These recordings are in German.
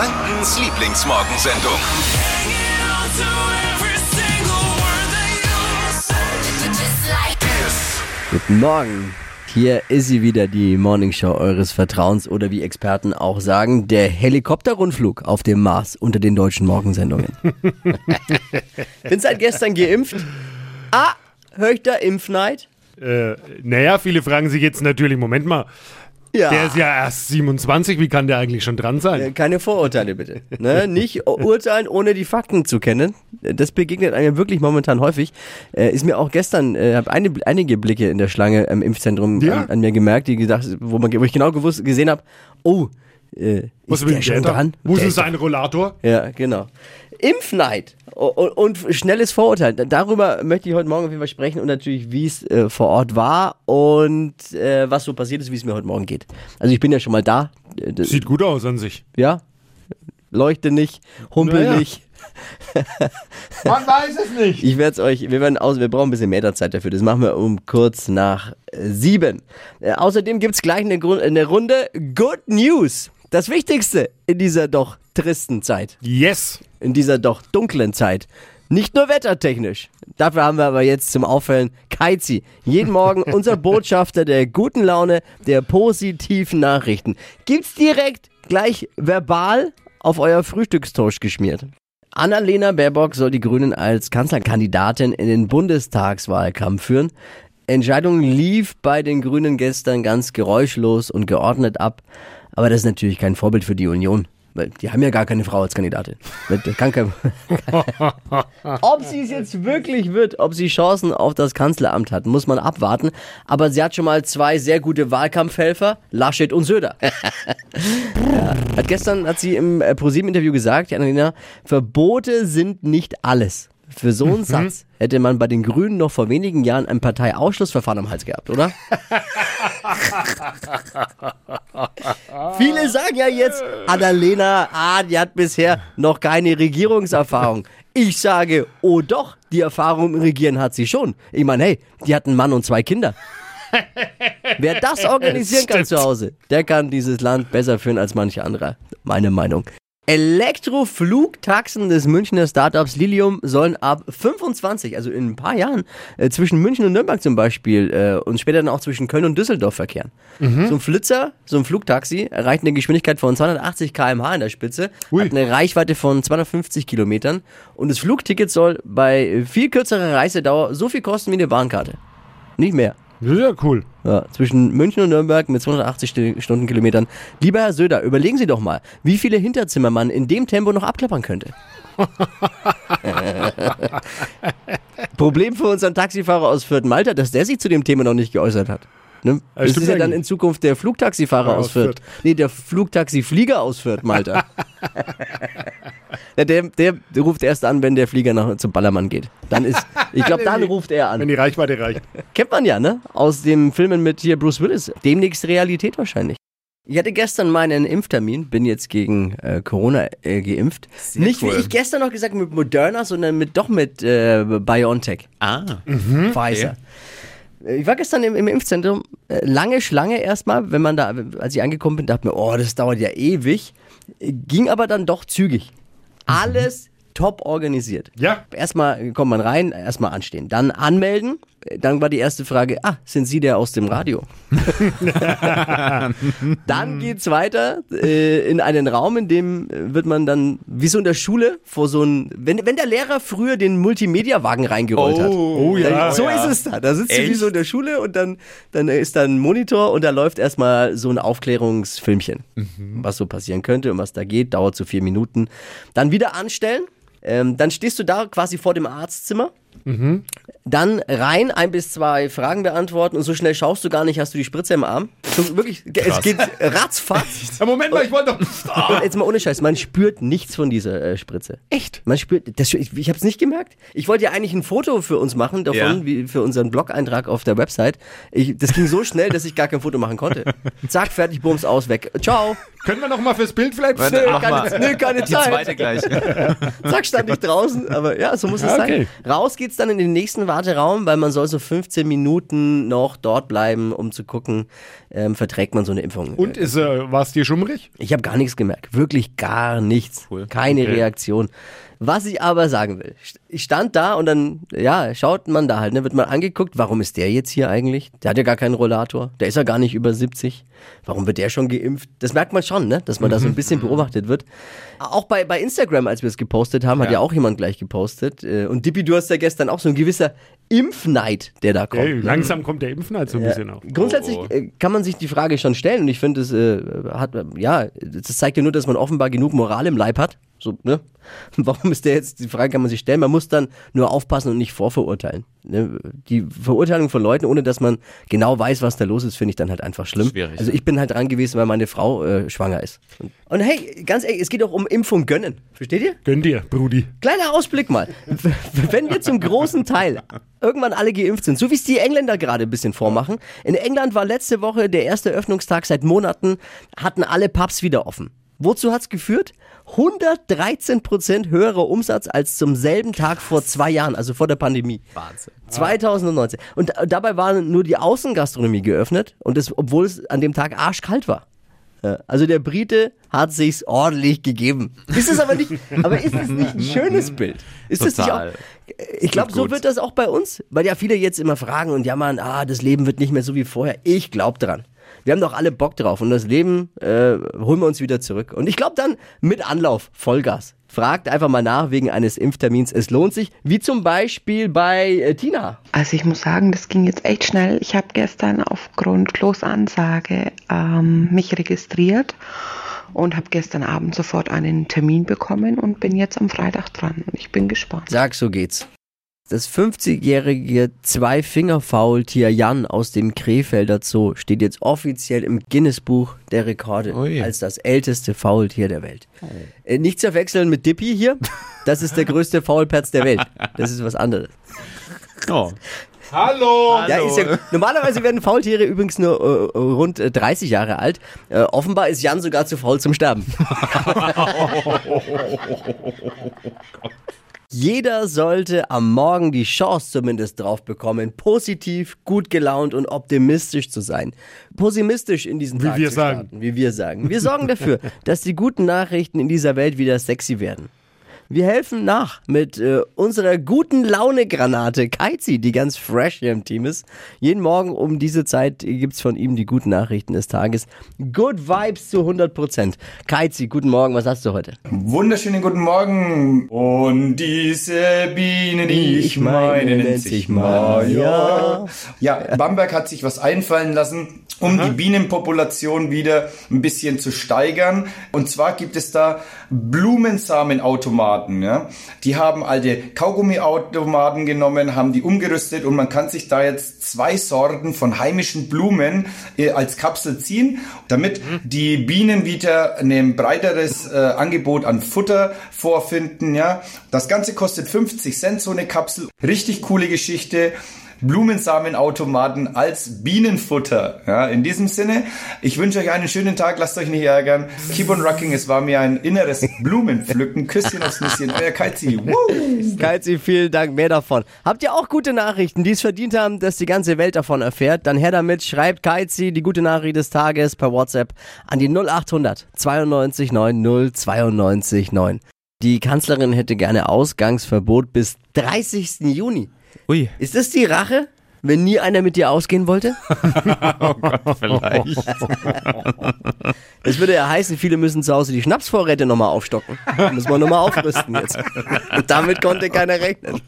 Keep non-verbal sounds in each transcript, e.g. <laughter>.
Frankens Lieblingsmorgensendung. Guten Morgen. Hier ist sie wieder, die Morningshow eures Vertrauens oder wie Experten auch sagen, der Helikopterrundflug auf dem Mars unter den deutschen Morgensendungen. <laughs> Bin seit gestern geimpft. Ah, höre ich da Impfneid? Äh, naja, viele fragen sich jetzt natürlich, Moment mal, Ja. der ist ja erst 27, wie kann der eigentlich schon dran sein? Äh, Keine Vorurteile bitte. Ne? <laughs> Nicht urteilen, ohne die Fakten zu kennen. Das begegnet einem wirklich momentan häufig. Äh, ist mir auch gestern, äh, habe eine, einige Blicke in der Schlange im Impfzentrum Ja. an, an mir gemerkt, die gedacht, wo, man, wo ich genau gewusst, gesehen habe, oh, äh, ist der schon dran? Wo ist sein Rollator? Ja, genau. Impfneid und, schnelles Vorurteil. Darüber möchte ich heute Morgen auf jeden Fall sprechen und natürlich, wie es äh, vor Ort war und äh, was so passiert ist, wie es mir heute Morgen geht. Also ich bin ja schon mal da. Äh, das- Sieht gut aus an sich. ja? Leuchte nicht, humpel Naja. nicht. <laughs> Man weiß es nicht. Ich werde es euch, wir werden aus, wir brauchen ein bisschen mehr Zeit dafür. Das machen wir um kurz nach sieben. Äh, außerdem gibt's gleich eine, eine Runde Good News. Das Wichtigste in dieser doch tristen Zeit. Yes. in dieser doch dunklen Zeit. Nicht nur wettertechnisch. Dafür haben wir aber jetzt zum Auffällen Keizi. Jeden Morgen <laughs> unser Botschafter der guten Laune, der positiven Nachrichten. Gibt's direkt gleich verbal auf euer Frühstückstoast geschmiert. Annalena Baerbock soll die Grünen als Kanzlerkandidatin in den Bundestagswahlkampf führen. Entscheidung lief bei den Grünen gestern ganz geräuschlos und geordnet ab. Aber das ist natürlich kein Vorbild für die Union. Weil die haben ja gar keine Frau als Kandidatin. Kein <laughs> ob sie es jetzt wirklich wird, ob sie Chancen auf das Kanzleramt hat, muss man abwarten. Aber sie hat schon mal zwei sehr gute Wahlkampfhelfer, Laschet und Söder. <laughs> ja. Hat gestern, hat sie im äh, ProSieben-Interview gesagt, Annalena, Verbote sind nicht alles. Für so einen Satz hätte man bei den Grünen noch vor wenigen Jahren ein Parteiausschlussverfahren am Hals gehabt, oder? <laughs> Viele sagen ja jetzt, Annalena, ah, die hat bisher noch keine Regierungserfahrung. Ich sage, oh doch, die Erfahrung im Regieren hat sie schon. Ich meine, hey, die hat einen Mann und zwei Kinder. <laughs> Wer das organisieren kann zu Hause, der kann dieses Land besser führen als manche anderer. Meine Meinung. Elektroflugtaxen des Münchner Startups Lilium sollen ab 25, also in ein paar Jahren, äh, zwischen München und Nürnberg zum Beispiel äh, und später dann auch zwischen Köln und Düsseldorf verkehren. So ein Flitzer, so ein Flugtaxi, erreicht eine Geschwindigkeit von 280 km/h in der Spitze, Ui. hat eine Reichweite von 250 Kilometern und das Flugticket soll bei viel kürzerer Reisedauer so viel kosten wie eine Bahnkarte. Nicht mehr. Das ist ja cool. Ja, zwischen München und Nürnberg mit 280 Sti- Stundenkilometern. Lieber Herr Söder, überlegen Sie doch mal, wie viele Hinterzimmer man in dem Tempo noch abklappern könnte. <laughs> Problem für unseren Taxifahrer aus Fürth Malta, dass der sich zu dem Thema noch nicht geäußert hat. Ne? Das ist ja dann in Zukunft der Flugtaxifahrer aus. Fürth. Nee, der Flugtaxiflieger aus Fürth Malta. <laughs> ja, der, der ruft erst an, wenn der Flieger nach, zum Ballermann geht. Dann ist, ich glaube, dann <laughs> ruft er an. Wenn die Reichweite reicht. <laughs> Kennt man ja, ne? Aus den Filmen mit hier Bruce Willis. Demnächst Realität wahrscheinlich. Ich hatte gestern meinen Impftermin, bin jetzt gegen äh, Corona äh, geimpft. Nicht cool. wie ich gestern noch gesagt mit Moderna, sondern mit doch mit äh, BioNTech, Ah. Pfizer. Äh, Ich war gestern im, im Impfzentrum, äh, lange Schlange erstmal, wenn man da, als ich angekommen bin, dachte mir, oh, das dauert ja ewig. Äh, Ging aber dann doch zügig. Alles top organisiert. Ja. Erstmal kommt man rein, erstmal anstehen, dann anmelden. Dann war die erste Frage, ah, sind Sie der aus dem Radio? <laughs> dann geht's weiter äh, in einen Raum, in dem äh, wird man dann, wie so in der Schule, vor so ein, wenn, wenn der Lehrer früher den Multimedia-Wagen reingerollt hat. Oh ja. Dann, so ja. ist es da. Da sitzt du wie Echt? so in der Schule und dann, dann ist da ein Monitor und da läuft erstmal so ein Aufklärungsfilmchen, was so passieren könnte und was da geht. Dauert so vier Minuten. Dann wieder anstellen. Ähm, dann stehst du da quasi vor dem Arztzimmer. Dann rein, ein bis zwei Fragen beantworten und so schnell schaust du gar nicht, hast du die Spritze im Arm. So, wirklich, es geht ratzfatz. <laughs> Ja, Moment mal, ich wollte doch. <laughs> Und jetzt mal ohne Scheiß, man spürt nichts von dieser äh, Spritze. Echt? Man spürt, das, ich, ich habe es nicht gemerkt. Ich wollte ja eigentlich ein Foto für uns machen davon, Ja. wie für unseren Blog-Eintrag auf der Website. Ich, das ging so schnell, dass ich gar kein Foto machen konnte. <laughs> Zack, fertig, bums, aus, weg. Ciao. Können wir noch mal fürs Bild vielleicht? Mach keine, nö, keine Die Zeit. zweite gleich. Zack, stand ich draußen. Aber ja, so muss es Ja, sein. okay. Raus geht's dann in den nächsten Warteraum, weil man soll so 15 Minuten noch dort bleiben, um zu gucken, ähm, verträgt man so eine Impfung. Und ist, äh, war es dir schummrig? Ich habe gar nichts gemerkt. Wirklich gar nichts. Keine Okay. Reaktion. Was ich aber sagen will, ich stand da und dann, ja, schaut man da halt, ne, wird man angeguckt, warum ist der jetzt hier eigentlich? Der hat ja gar keinen Rollator, der ist ja gar nicht über 70. Warum wird der schon geimpft? Das merkt man schon, ne, dass man da so ein bisschen beobachtet wird. Auch bei, bei Instagram, als wir es gepostet haben, hat ja auch jemand gleich gepostet. Äh, Und Dippi, du hast ja gestern auch so ein gewisser Impfneid, der da kommt. Ey, ne? langsam kommt der Impfen halt so ein bisschen auf. Grundsätzlich äh, kann man sich die Frage schon stellen und ich finde, es äh, hat, ja, das zeigt ja nur, dass man offenbar genug Moral im Leib hat. So, ne? <laughs> Warum ist der jetzt, die Frage kann man sich stellen. Man muss dann nur aufpassen und nicht vorverurteilen. Ne? Die Verurteilung von Leuten, ohne dass man genau weiß, was da los ist, finde ich dann halt einfach schlimm. Schwierig, Also ich bin halt dran gewesen, weil meine Frau äh, schwanger ist. Und, und hey, ganz ehrlich, es geht auch um Impfung gönnen. Versteht ihr? Gönn dir, Brudi. Kleiner Ausblick mal. <laughs> Wenn wir zum großen Teil irgendwann alle geimpft sind, so wie es die Engländer gerade ein bisschen vormachen. In England war letzte Woche der erste Öffnungstag seit Monaten, hatten alle Pubs wieder offen. Wozu hat's geführt? 113 Prozent höherer Umsatz als zum selben Tag vor zwei Jahren, also vor der Pandemie. Wahnsinn. 2019. Und da- dabei war nur die Außengastronomie geöffnet und das, obwohl es an dem Tag arschkalt war. Also der Brite hat sich's ordentlich gegeben. Ist es aber nicht, aber ist es nicht ein schönes Bild? Ist es nicht auch, Total. ich glaube, so wird das auch bei uns, weil ja viele jetzt immer fragen und jammern, ah, das Leben wird nicht mehr so wie vorher. Ich glaube dran. Wir haben doch alle Bock drauf und das Leben äh, holen wir uns wieder zurück. Und ich glaube dann mit Anlauf, Vollgas. Fragt einfach mal nach wegen eines Impftermins. Es lohnt sich, wie zum Beispiel bei äh, Tina. Also ich muss sagen, das ging jetzt echt schnell. Ich habe gestern aufgrund Klosansage ähm, mich registriert und habe gestern Abend sofort einen Termin bekommen und bin jetzt am Freitag dran und ich bin gespannt. Sag, so geht's. Das 50-jährige Zwei-Finger-Faultier Jan aus dem Krefelder Zoo steht jetzt offiziell im Guinness-Buch der Rekorde Ui. als das älteste Faultier der Welt. Äh, nicht zu verwechseln mit Dippy hier. Das ist der größte Faulpelz der Welt. Das ist was anderes. Oh. Hallo! Ja, ist ja, normalerweise werden Faultiere übrigens nur äh, rund äh, 30 Jahre alt. Äh, offenbar ist Jan sogar zu faul zum Sterben. Jeder sollte am Morgen die Chance zumindest drauf bekommen, positiv, gut gelaunt und optimistisch zu sein. Pessimistisch in diesen Wie Tag wir zu sagen. starten, wie wir sagen. Wir sorgen dafür, <laughs> dass die guten Nachrichten in dieser Welt wieder sexy werden. Wir helfen nach mit äh, unserer guten Laune-Granate Kaizi, die ganz fresh hier im Team ist. Jeden Morgen um diese Zeit gibt's von ihm die guten Nachrichten des Tages. Good Vibes zu 100%. Kaizi, guten Morgen, was hast du heute? Wunderschönen guten Morgen. Und diese Biene, die ich meine, nennt sich Maya. Ja, Bamberg hat sich was einfallen lassen, um die Bienenpopulation wieder ein bisschen zu steigern. Und zwar gibt es da Blumensamenautomaten. Ja? Die haben alte Kaugummiautomaten genommen, haben die umgerüstet und man kann sich da jetzt zwei Sorten von heimischen Blumen äh, als Kapsel ziehen, damit die Bienen wieder ein breiteres äh, Angebot an Futter vorfinden. Ja, das Ganze kostet 50 Cent so eine Kapsel. Richtig coole Geschichte. Blumensamenautomaten als Bienenfutter. Ja, in diesem Sinne, ich wünsche euch einen schönen Tag, lasst euch nicht ärgern. Keep on rocking, es war mir ein inneres Blumenpflücken. Küsschen aufs Nüsschen, euer Kaizi. Woo! Kaizi, vielen Dank, mehr davon. Habt ihr auch gute Nachrichten, die es verdient haben, dass die ganze Welt davon erfährt? Dann her damit, schreibt Kaizi die gute Nachricht des Tages per WhatsApp an die 0800 92 90 92 9. Die Kanzlerin hätte gerne Ausgangsverbot bis 30. Juni. Ui, Ist das die Rache, wenn nie einer mit dir ausgehen wollte? <laughs> vielleicht. <laughs> Das würde ja heißen, viele müssen zu Hause die Schnapsvorräte nochmal aufstocken. Muss man nochmal aufrüsten jetzt. Und damit konnte keiner rechnen.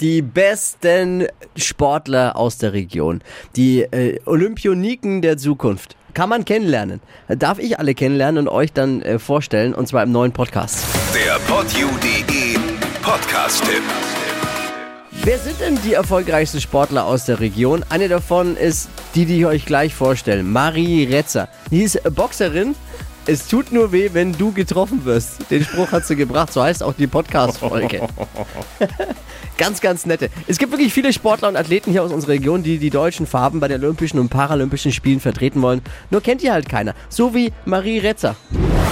Die besten Sportler aus der Region, die äh, Olympioniken der Zukunft, kann man kennenlernen. Darf ich alle kennenlernen und euch dann äh, vorstellen, und zwar im neuen Podcast. Der podyou.de Podcast-Tipp. Wer sind denn die erfolgreichsten Sportler aus der Region? Eine davon ist die, die ich euch gleich vorstelle, Marie Retzer. Die ist Boxerin. Es tut nur weh, wenn du getroffen wirst. Den Spruch hat sie gebracht, so heißt auch die Podcast-Folge. <laughs> ganz, ganz nette. Es gibt wirklich viele Sportler und Athleten hier aus unserer Region, die die deutschen Farben bei den Olympischen und Paralympischen Spielen vertreten wollen. Nur kennt ihr halt keiner. So wie Marie Retzer.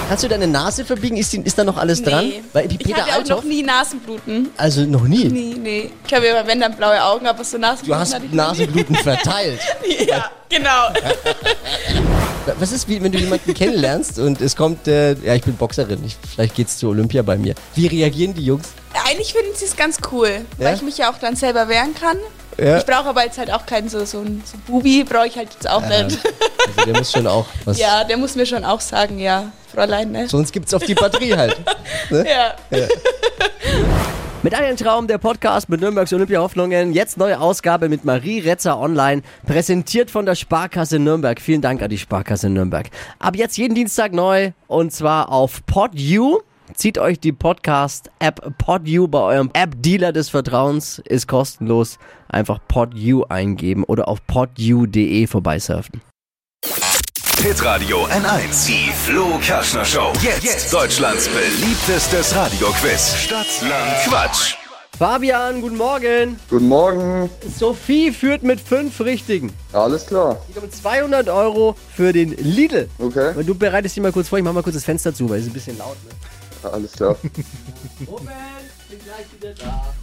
Kannst du deine Nase verbiegen? Ist, die, ist da noch alles dran? Nee. Weil die ich Peter hatte auch Althoff, noch nie Nasenbluten. also noch nie. Nie, nee. Ich habe immer, wenn dann blaue Augen, aber so Nasenbluten Du hast hatte ich noch nie. Nasenbluten verteilt. <laughs> Ja, genau. <laughs> Was ist, wie, wenn du jemanden kennenlernst und es kommt, äh, ja, ich bin Boxerin, ich, vielleicht geht's zu Olympia bei mir. Wie reagieren die Jungs? Eigentlich finden sie es ganz cool, Ja? weil ich mich ja auch dann selber wehren kann. Ja. Ich brauche aber jetzt halt auch keinen so, so ein so Bubi, brauche ich halt jetzt auch nicht. Also der muss schon auch <laughs> was. Ja, der muss mir schon auch sagen, ja, Fräulein, ne? Sonst gibt's auf die Batterie halt. <laughs> Ja. Mit einem Traum der Podcast mit Nürnbergs Olympia-Hoffnungen. Jetzt neue Ausgabe mit Marie Retzer online. Präsentiert von der Sparkasse Nürnberg. Vielen Dank an die Sparkasse Nürnberg. Ab jetzt jeden Dienstag neu und zwar auf PodU. Zieht euch die Podcast-App PodU bei eurem App-Dealer des Vertrauens. Ist kostenlos. Einfach PodU eingeben oder auf podu.de vorbeisurfen. Hitradio N1. Die Flo Kerschner Show. Jetzt, Deutschlands beliebtestes Radioquiz. Stadt, Land, Quatsch. Fabian, guten Morgen. Guten Morgen. Sophie führt mit fünf Richtigen. Alles klar. Die kommen 200 Euro für den Lidl. Okay. Und du bereitest dich mal kurz vor, ich mach mal kurz das Fenster zu, weil es ist ein bisschen laut. Ne? Alles klar. <laughs> Moment, bin gleich wieder da.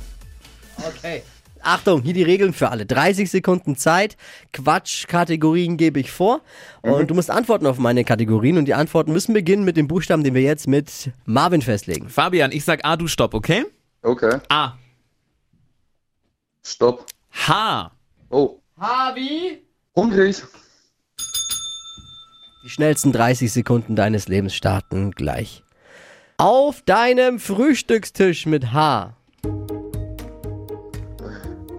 Okay. Achtung, hier die Regeln für alle. 30 Sekunden Zeit. Quatsch-Kategorien gebe ich vor. Und du musst antworten auf meine Kategorien. Und die Antworten müssen beginnen mit dem Buchstaben, den wir jetzt mit Marvin festlegen. Fabian, ich sag A, du stopp, okay? Okay. A. Stopp. H. Oh. Harvey? Hungrig. Die schnellsten 30 Sekunden deines Lebens starten gleich. Auf deinem Frühstückstisch mit H.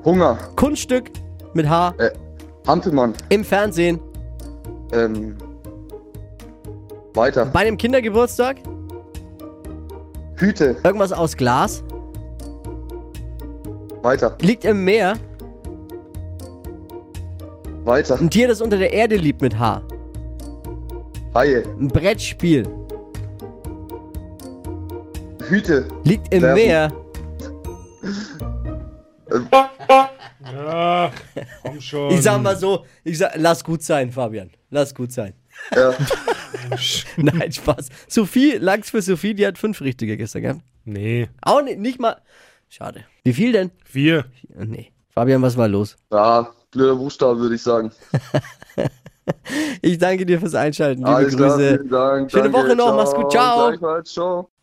Hunger. Kunststück mit H. Äh, Hampelmann. Im Fernsehen. Ähm. Weiter. Bei einem Kindergeburtstag. Hüte. Irgendwas aus Glas. Weiter. Liegt im Meer. Weiter. Ein Tier, das unter der Erde liebt mit H. Haie. Ein Brettspiel. Hüte. Liegt im Werfen. Meer. <laughs> Komm schon. Ich sag mal so, ich sag, lass gut sein, Fabian. Lass gut sein. Ja. <laughs> Nein, Spaß. Sophie, lang's für Sophie, die hat fünf richtige gestern gehabt. Nee, Auch nicht, nicht mal. Schade. Wie viel denn? vier. Nee. Fabian, was war los? ja. Blöder Buchstabe, würde ich sagen. <laughs> Ich danke dir fürs Einschalten. Liebe Alles klar. Grüße. Vielen Dank. Schöne Danke. Woche noch. Mach's gut. Ciao. Ciao.